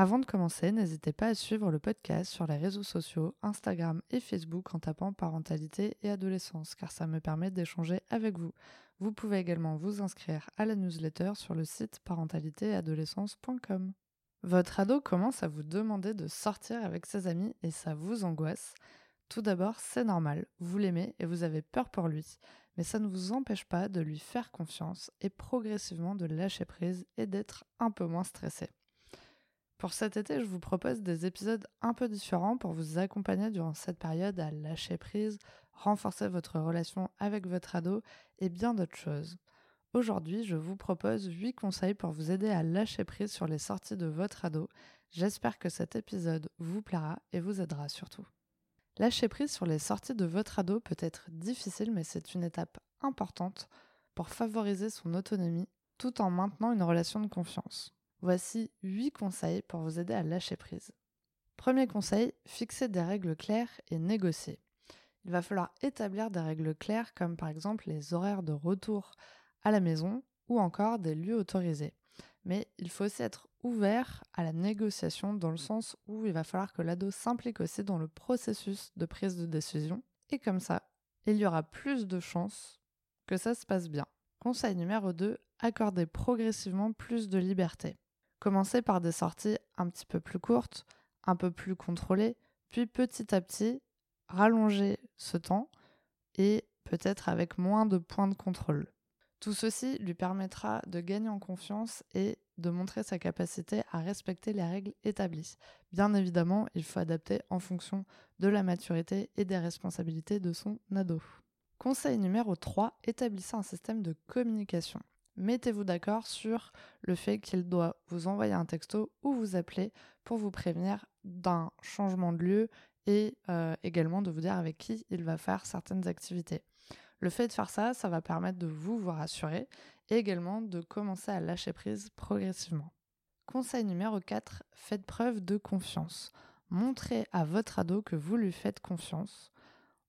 Avant de commencer, n'hésitez pas à suivre le podcast sur les réseaux sociaux, Instagram et Facebook en tapant parentalité et adolescence, car ça me permet d'échanger avec vous. Vous pouvez également vous inscrire à la newsletter sur le site parentalitéadolescence.com. Votre ado commence à vous demander de sortir avec ses amis et ça vous angoisse. Tout d'abord, c'est normal, vous l'aimez et vous avez peur pour lui, mais ça ne vous empêche pas de lui faire confiance et progressivement de lâcher prise et d'être un peu moins stressé. Pour cet été, je vous propose des épisodes un peu différents pour vous accompagner durant cette période à lâcher prise, renforcer votre relation avec votre ado et bien d'autres choses. Aujourd'hui, je vous propose 8 conseils pour vous aider à lâcher prise sur les sorties de votre ado. J'espère que cet épisode vous plaira et vous aidera surtout. Lâcher prise sur les sorties de votre ado peut être difficile, mais c'est une étape importante pour favoriser son autonomie tout en maintenant une relation de confiance. Voici 8 conseils pour vous aider à lâcher prise. Premier conseil, fixer des règles claires et négocier. Il va falloir établir des règles claires comme par exemple les horaires de retour à la maison ou encore des lieux autorisés. Mais il faut aussi être ouvert à la négociation dans le sens où il va falloir que l'ado s'implique aussi dans le processus de prise de décision. Et comme ça, il y aura plus de chances que ça se passe bien. Conseil numéro 2, accorder progressivement plus de liberté. Commencez par des sorties un petit peu plus courtes, un peu plus contrôlées, puis petit à petit, rallonger ce temps et peut-être avec moins de points de contrôle. Tout ceci lui permettra de gagner en confiance et de montrer sa capacité à respecter les règles établies. Bien évidemment, il faut adapter en fonction de la maturité et des responsabilités de son ado. Conseil numéro 3, établissez un système de communication mettez-vous d'accord sur le fait qu'il doit vous envoyer un texto ou vous appeler pour vous prévenir d'un changement de lieu et euh, également de vous dire avec qui il va faire certaines activités. Le fait de faire ça, ça va permettre de vous vous rassurer et également de commencer à lâcher prise progressivement. Conseil numéro 4, faites preuve de confiance. Montrez à votre ado que vous lui faites confiance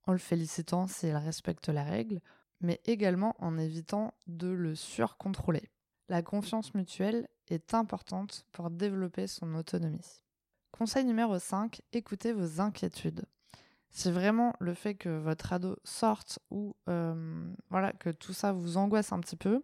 en le félicitant s'il respecte la règle mais également en évitant de le surcontrôler. La confiance mutuelle est importante pour développer son autonomie. Conseil numéro 5, écoutez vos inquiétudes. Si vraiment le fait que votre ado sorte ou euh, voilà que tout ça vous angoisse un petit peu,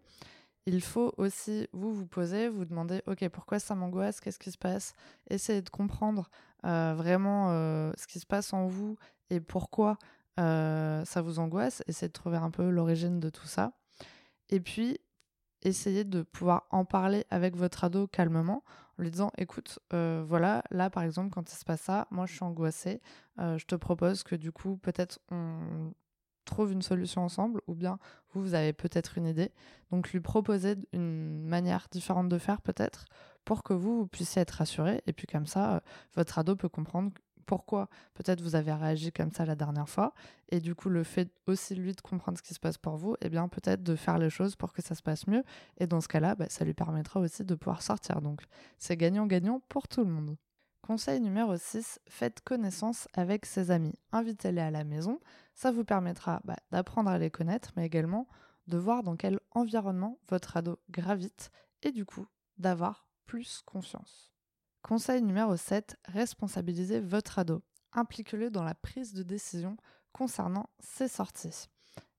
il faut aussi vous vous poser, vous demander ok pourquoi ça m'angoisse, qu'est-ce qui se passe, essayez de comprendre euh, vraiment euh, ce qui se passe en vous et pourquoi ça vous angoisse, essayez de trouver un peu l'origine de tout ça. Et puis, essayez de pouvoir en parler avec votre ado calmement en lui disant écoute, euh, voilà, là par exemple, quand il se passe ça, moi je suis angoissée, euh, je te propose que du coup, peut-être on trouve une solution ensemble ou bien vous, vous avez peut-être une idée. Donc lui proposer une manière différente de faire peut-être pour que vous, vous puissiez être rassuré et puis comme ça, votre ado peut comprendre pourquoi peut-être vous avez réagi comme ça la dernière fois. Et du coup, le fait aussi lui de comprendre ce qui se passe pour vous, et eh bien peut-être de faire les choses pour que ça se passe mieux. Et dans ce cas-là, bah, ça lui permettra aussi de pouvoir sortir. Donc c'est gagnant-gagnant pour tout le monde. Conseil numéro 6, faites connaissance avec ses amis. Invitez-les à la maison. Ça vous permettra bah, d'apprendre à les connaître, mais également de voir dans quel environnement votre ado gravite et du coup d'avoir plus confiance. Conseil numéro 7, responsabilisez votre ado. Impliquez-le dans la prise de décision concernant ses sorties.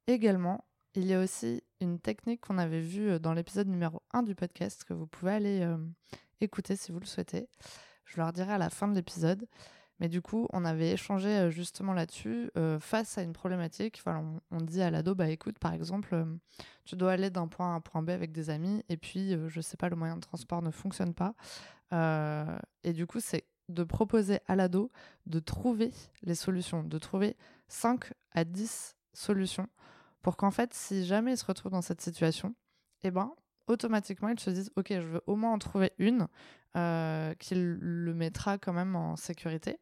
Également, il y a aussi une technique qu'on avait vue euh, dans l'épisode numéro 1 du podcast que vous pouvez aller euh, écouter si vous le souhaitez. Je leur dirai à la fin de l'épisode. Mais du coup, on avait échangé euh, justement là-dessus face à une problématique. on, dit à l'ado, bah écoute, par exemple, tu dois aller d'un point à un point B avec des amis, et puis, je sais pas, le moyen de transport ne fonctionne pas. Euh, et du coup, c'est de proposer à l'ado de trouver les solutions, de trouver 5 à 10 solutions pour qu'en fait, si jamais il se retrouve dans cette situation, eh ben, automatiquement, il se dise, OK, je veux au moins en trouver une euh, qui le mettra quand même en sécurité.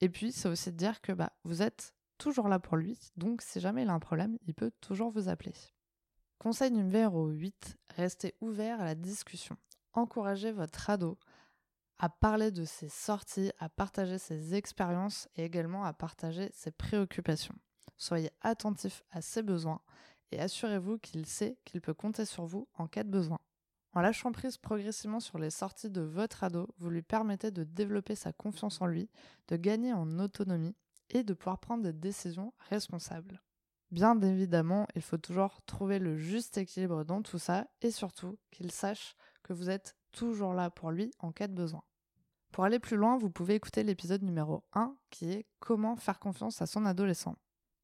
Et puis, c'est aussi de dire que bah, vous êtes toujours là pour lui, donc si jamais il a un problème, il peut toujours vous appeler. Conseil numéro 8, restez ouvert à la discussion. Encouragez votre ado à parler de ses sorties, à partager ses expériences et également à partager ses préoccupations. Soyez attentif à ses besoins et assurez-vous qu'il sait qu'il peut compter sur vous en cas de besoin. En lâchant prise progressivement sur les sorties de votre ado, vous lui permettez de développer sa confiance en lui, de gagner en autonomie et de pouvoir prendre des décisions responsables. Bien évidemment, il faut toujours trouver le juste équilibre dans tout ça et surtout qu'il sache que vous êtes toujours là pour lui en cas de besoin. Pour aller plus loin, vous pouvez écouter l'épisode numéro 1 qui est Comment faire confiance à son adolescent.